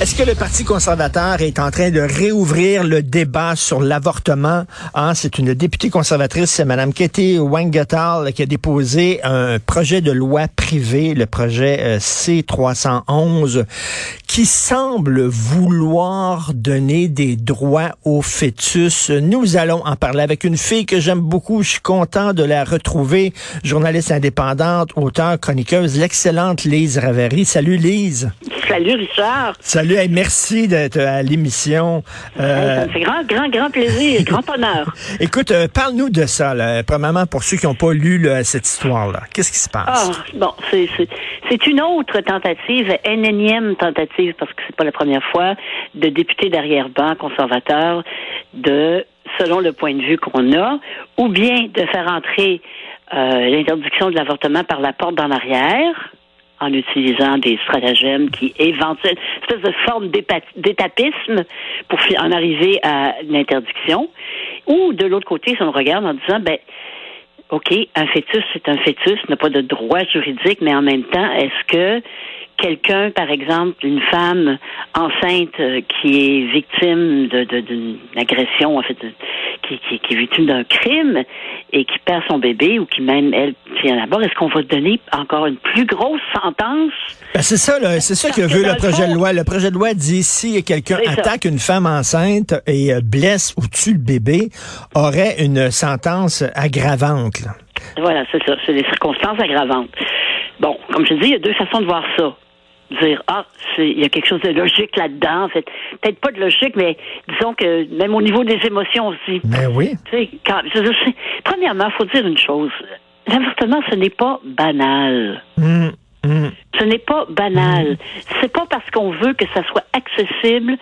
Est-ce que le Parti conservateur est en train de réouvrir le débat sur l'avortement? Ah, c'est une députée conservatrice, c'est Mme Katie Wangatal, qui a déposé un projet de loi privé, le projet euh, C-311, qui semble vouloir donner des droits aux fœtus. Nous allons en parler avec une fille que j'aime beaucoup. Je suis content de la retrouver, journaliste indépendante, auteure, chroniqueuse, l'excellente Lise Ravary. Salut Lise. Salut Richard. Salut, merci d'être à l'émission. Euh, ça fait grand, grand, grand plaisir, grand honneur. Écoute, euh, parle-nous de ça, là, premièrement pour ceux qui n'ont pas lu là, cette histoire-là. Qu'est-ce qui se passe? Ah, bon, c'est une autre tentative, une énième tentative, parce que c'est pas la première fois, de députés d'arrière-ban conservateurs de, selon le point de vue qu'on a, ou bien de faire entrer euh, l'interdiction de l'avortement par la porte d'en arrière, en utilisant des stratagèmes qui éventuellement, une espèce de forme d'étapisme pour en arriver à l'interdiction. Ou de l'autre côté, si on regarde en disant, ben, OK, un fœtus, c'est un fœtus, n'a pas de droit juridique, mais en même temps, est-ce que quelqu'un, par exemple, une femme enceinte euh, qui est victime d'une agression, en fait, qui, qui, est victime d'un crime et qui perd son bébé ou qui même elle tient la est-ce qu'on va donner encore une plus grosse sentence? Ben c'est ça, c'est ça que, veut le projet de loi. Le projet de loi dit si quelqu'un attaque une femme enceinte et euh, blesse ou tue le bébé, aurait une sentence aggravante. Voilà, c'est ça. C'est des circonstances aggravantes. Bon, comme je dis, il y a deux façons de voir ça dire ah il y a quelque chose de logique là-dedans en fait peut-être pas de logique mais disons que même au niveau des émotions aussi mais ben oui tu sais quand, premièrement faut dire une chose l'avortement ce n'est pas banal hum, hum. Ce n'est pas banal. Hum. C'est pas parce qu'on veut que ça soit accessible,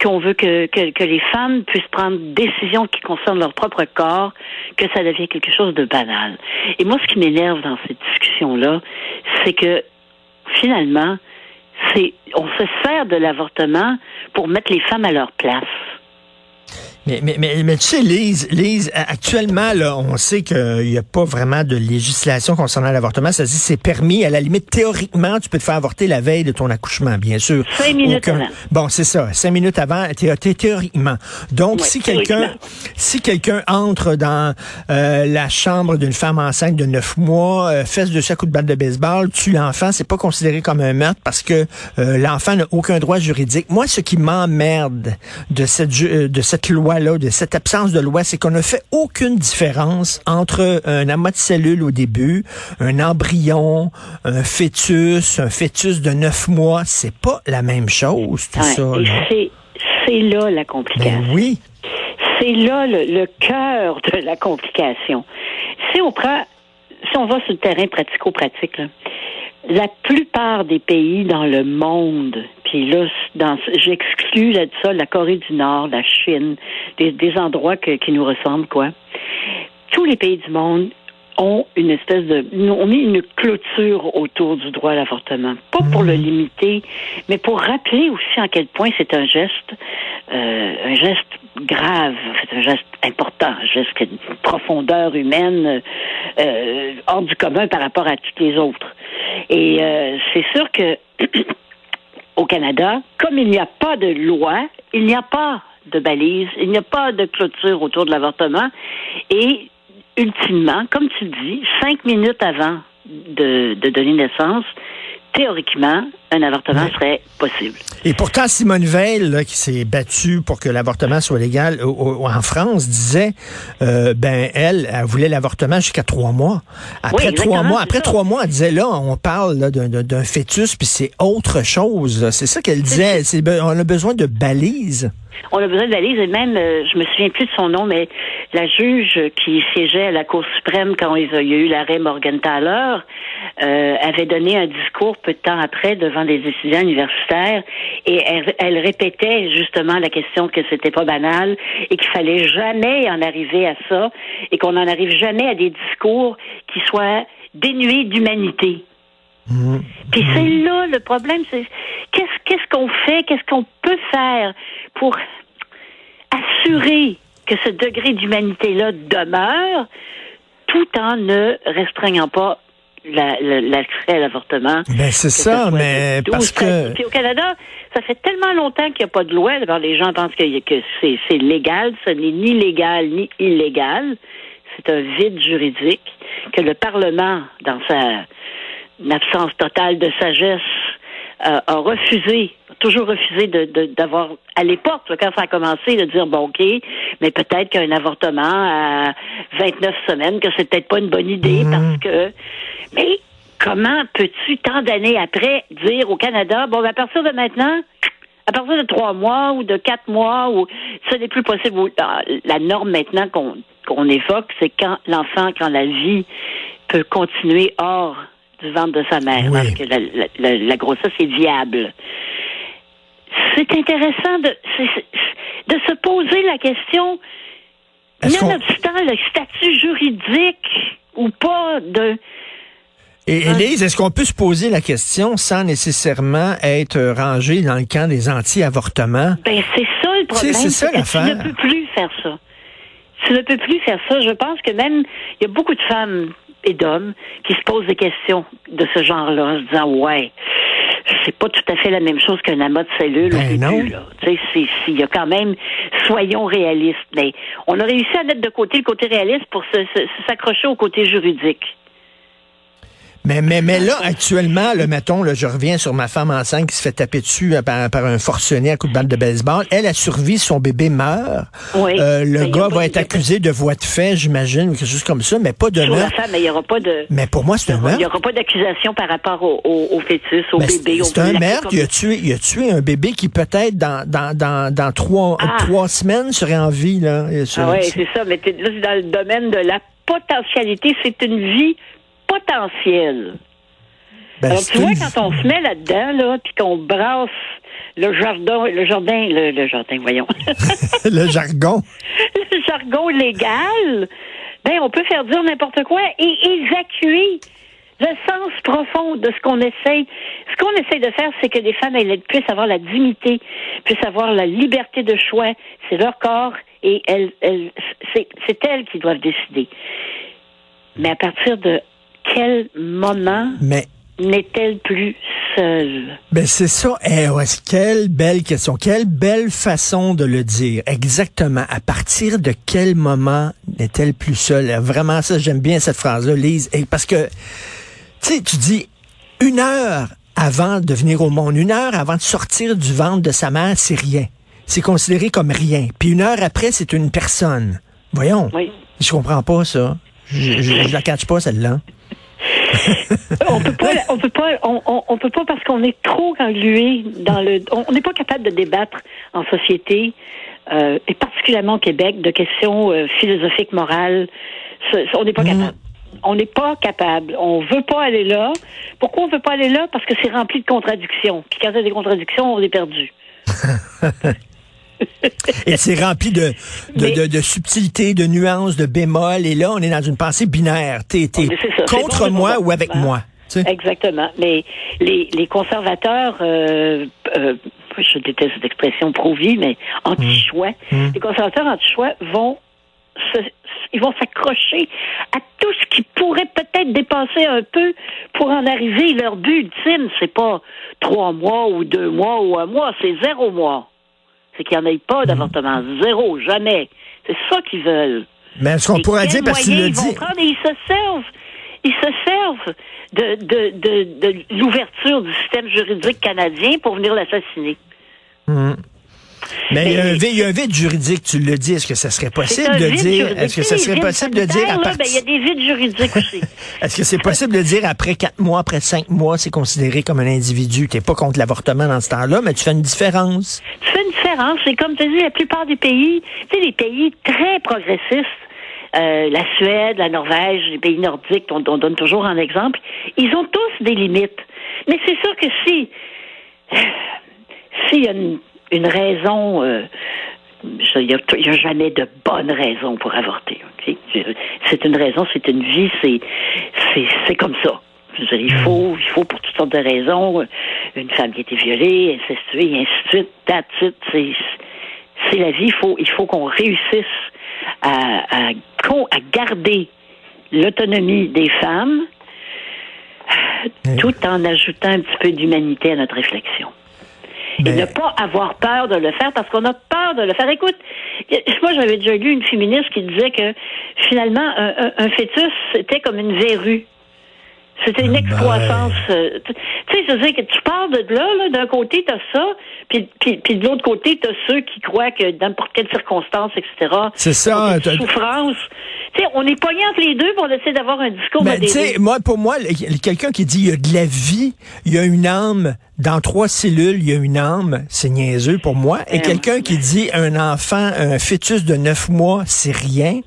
qu'on veut que, que, que, les femmes puissent prendre des décisions qui concernent leur propre corps, que ça devient quelque chose de banal. Et moi, ce qui m'énerve dans cette discussion-là, c'est que finalement, c'est on se sert de l'avortement pour mettre les femmes à leur place. Mais, mais, mais, mais, tu sais, Lise, Lise, actuellement, là, on sait qu'il n'y a pas vraiment de législation concernant l'avortement. Ça dit c'est permis. À la limite, théoriquement, tu peux te faire avorter la veille de ton accouchement, bien sûr. Cinq minutes avant. Bon, c'est ça. Cinq minutes avant, théoriquement. Donc, si quelqu'un si quelqu'un entre dans euh, la chambre d'une femme enceinte de neuf mois, euh, fesse de chaque coup de balle de baseball, tue l'enfant, c'est pas considéré comme un meurtre parce que euh, l'enfant n'a aucun droit juridique. Moi, ce qui m'emmerde de cette, de cette loi de cette absence de loi, c'est qu'on ne fait aucune différence entre un amas de cellules au début, un embryon, un fœtus, un fœtus de neuf mois. C'est pas la même chose, tout ça. C'est là la complication. Ben oui. C'est là le, cœur de la complication. Si on prend, si on va sur le terrain pratico-pratique, la plupart des pays dans le monde, puis là, j'exclus là de ça la Corée du Nord, la Chine, des, endroits qui nous ressemblent, quoi. Tous les pays du monde ont une espèce de ont mis une clôture autour du droit à l'avortement, pas pour le mmh. limiter, mais pour rappeler aussi à quel point c'est un geste, euh, un geste grave, c'est un geste important, un geste qui a une profondeur humaine euh, hors du commun par rapport à toutes les autres. Et euh, c'est sûr que au Canada, comme il n'y a pas de loi, il n'y a pas de balise, il n'y a pas de clôture autour de l'avortement. Et ultimement, comme tu dis, cinq minutes avant de, donner naissance, théoriquement, un avortement serait possible. Et pourtant, Simone Veil, là, qui s'est battue pour que l'avortement soit légal en France, disait, euh, ben elle, elle voulait l'avortement jusqu'à trois mois. Après trois mois, après trois mois, elle disait là, on parle d'un fœtus, puis c'est autre chose. C'est ça qu'elle disait. On a besoin de balises. On a besoin de balises et même, euh, je me souviens plus de son nom, mais la juge qui siégeait à la Cour suprême quand il y a eu l'arrêt Morgenthaler euh, avait donné un discours peu de temps après devant des étudiants universitaires et elle, répétait justement la question que c'était pas banal et qu'il fallait jamais en arriver à ça et qu'on n'en arrive jamais à des discours qui soient dénués d'humanité. Mmh. Puis c'est là le problème, c'est qu'est-ce qu'est-ce qu'on fait, qu'est-ce qu'on peut faire pour assurer que ce degré d'humanité-là demeure tout en ne restreignant pas l'accès à l'avortement. Ben c'est ça, mais parce que... Puis au Canada, ça fait tellement longtemps qu'il n'y a pas de loi. D'abord, les gens pensent que, que c'est légal. Ce n'est ni légal ni illégal. C'est un vide juridique que le Parlement, dans sa absence totale de sagesse, euh, a refusé, toujours refusé d'avoir de, à l'époque, quand ça a commencé, de dire bon ok, mais peut-être qu'un avortement à 29 semaines, que c'est peut-être pas une bonne idée mhm. parce que mais comment peux-tu, tant d'années après, dire au Canada, bon, à partir de maintenant, à partir de trois mois ou de quatre mois, ou ce n'est plus possible. La norme maintenant qu'on qu'on évoque, c'est quand l'enfant, quand la vie peut continuer hors du ventre de sa mère, parce que la, la, grossesse est viable. C'est intéressant de, de se poser la question, nonobstant le statut juridique ou pas de et Élise, est-ce qu'on peut se poser la question sans nécessairement être rangé dans le camp des anti-avortements? Ben, c'est ça le problème. C'est ça l'affaire. Tu ne peux plus faire ça. Tu ne peux plus faire ça. Je pense que même, il y a beaucoup de femmes et d'hommes qui se posent des questions de ce genre-là, en se disant, ouais, c'est pas tout à fait la même chose qu'un amas de cellules ben non. Il y a quand même, soyons réalistes. Mais on a réussi à mettre de côté le côté réaliste pour s'accrocher au côté juridique. Mais, mais, mais là, actuellement, le mettons, là, je reviens sur ma femme enceinte qui se fait taper dessus euh, par, par un forcené à coup de balle de baseball. Elle a survécu, son bébé meurt. Oui. Euh, le gars va être accusé de voie de fait, j'imagine, ou quelque chose comme ça, mais pas de meurtre. mais il y aura pas de. Mais pour moi, c'est un meurtre. Il n'y aura pas d'accusation par rapport au, au, fœtus, au bébé. C'est un meurtre. Il a tué, il a tué un bébé qui peut-être dans, dans, dans, dans trois, ah. trois semaines serait en vie là? ah oui, c'est ça. Mais là, c'est dans le domaine de la potentialité. C'est une vie potentiel. Ben, Alors, tu vois, quand on se met là-dedans, là, puis qu'on brasse le jardin, le jardin, le, jardin, voyons. le jargon. le jargon légal, ben, on peut faire dire n'importe quoi et évacuer le sens profond de ce qu'on essaye. Ce qu'on essaye de faire, c'est que les femmes elles, puissent avoir la dignité, puissent avoir la liberté de choix. C'est leur corps et elles, elles c'est elles qui doivent décider. Mais à partir de quel moment n'est-elle plus seule? Ben c'est ça. Eh, quelle belle question. Quelle belle façon de le dire. Exactement. À partir de quel moment n'est-elle plus seule? Vraiment, ça, j'aime bien cette phrase-là, Lise. Et parce que, tu sais, tu dis une heure avant de venir au monde, une heure avant de sortir du ventre de sa mère, c'est rien. C'est considéré comme rien. Puis une heure après, c'est une personne. Voyons. Oui. Je comprends pas ça. Je, je la catch pas, celle-là on peut pas, on peut pas, on, peut pas parce qu'on est trop englué dans le. On n'est pas capable de débattre en société, euh, et particulièrement au Québec, de questions euh, philosophiques, morales. On n'est pas mm. capable. On n'est pas capable. On veut pas aller là. Pourquoi on veut pas aller là? Parce que c'est rempli de contradictions. Puis quand il y a des contradictions, on est perdu. et c'est rempli de, de, de, subtilités, de nuances, de bémols. Et là, on est dans une pensée binaire. T'es, contre moi ou avec moi. Exactement. Mais les, les conservateurs, euh, euh, je déteste cette expression pro-vie, mais anti-choix, mmh. Mmh. les conservateurs anti-choix vont ils vont s'accrocher à tout ce qui pourrait peut-être dépasser un peu pour en arriver. Leur but ultime, c'est pas trois mois ou deux mois ou un mois, c'est zéro mois c'est qu'il n'y en ait pas d'avortement. Zéro, jamais. C'est ça qu'ils veulent. Mais ce qu'on pourrait dire, parce qu'ils le ils vont prendre? Et ils se servent. Ils se servent de, de, de, de l'ouverture du système juridique canadien pour venir l'assassiner. Hum. Mais, il, y a un vide, il y a un vide juridique, tu le dis. Est-ce que ça serait possible de dire, est-ce que ça serait possible de dire partir... ben, il y a des vides juridiques aussi. Est-ce que c'est possible de dire après quatre mois, après cinq mois, c'est considéré comme un individu? T'es pas contre l'avortement dans ce temps-là, mais tu fais une différence? tu fais une différence. C'est comme tu dis, la plupart des pays, tu sais, les pays très progressistes, euh, la Suède, la Norvège, les pays nordiques, on, on donne toujours un exemple, ils ont tous des limites. Mais c'est sûr que si s'il y a une, raison, euh, il n'y a, jamais de bonne raison pour avorter. ok? C'est une raison, c'est une vie, c'est comme ça. Dire, il faut, il faut pour toutes sortes de raisons, une femme qui a été violée, incestuée, et ainsi de suite, that's it, c'est la vie. Il faut, il faut qu'on réussisse à, à, con- à garder l'autonomie des femmes, tout en ajoutant un petit peu d'humanité à notre réflexion. Et ne pas avoir peur de le faire parce qu'on a peur de le faire. Écoute, moi j'avais déjà lu une féministe qui disait que finalement un, un- un fœtus c'était comme une verrue. C'était une Ben. excroissance. euh, tu sais, je dire que tu pars de là, là d'un côté, t'as ça, puis, puis, puis de l'autre côté, t'as ceux qui croient que dans n'importe quelle circonstance, etc. C'est ça, une souffrance. Tu sais, on est pognés entre les deux, on essaie d'avoir un discours Ben, tu modéré. sais, moi, pour moi, quelqu'un qui dit il y a de la vie, il y a une âme, dans trois cellules, il y a une âme, c'est niaiseux pour moi. Et Euh, quelqu'un qui dit un enfant, un fœtus de neuf mois, c'est rien,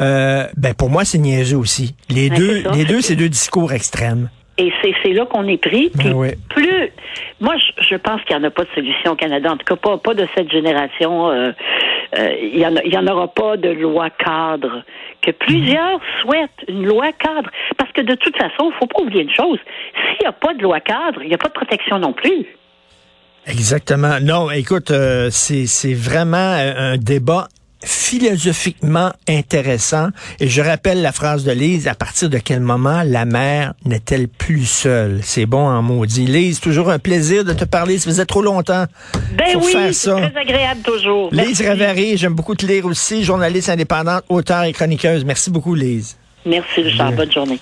euh, ben pour moi, c'est niaiseux aussi. Les deux, les deux, c'est deux discours extrêmes. Et c'est, là qu'on est pris. Puis Ben ouais. plus, moi, je, je pense qu'il n'y en a pas de solution au Canada. En tout cas, pas, pas de cette génération. euh, euh, Il n'y en, a- il y en aura pas de loi cadre. Que plusieurs souhaitent une loi cadre. Parce que de toute façon, il faut pas oublier une chose. S'il n'y a pas de loi cadre, il n'y a pas de protection non plus. Exactement. Non, écoute, euh, c'est vraiment un débat philosophiquement intéressant. Et je rappelle la phrase de Lise, à partir de quel moment la mère n'est-elle plus seule? C'est bon en maudit. Lise, toujours un plaisir de te parler. Ça faisait trop longtemps. Ben Faut oui, faire c'est ça. très agréable toujours. Lise Merci. Ravary, j'aime beaucoup te lire aussi, journaliste indépendante, auteur et chroniqueuse. Merci beaucoup, Lise. Merci, Richard. Bonne journée.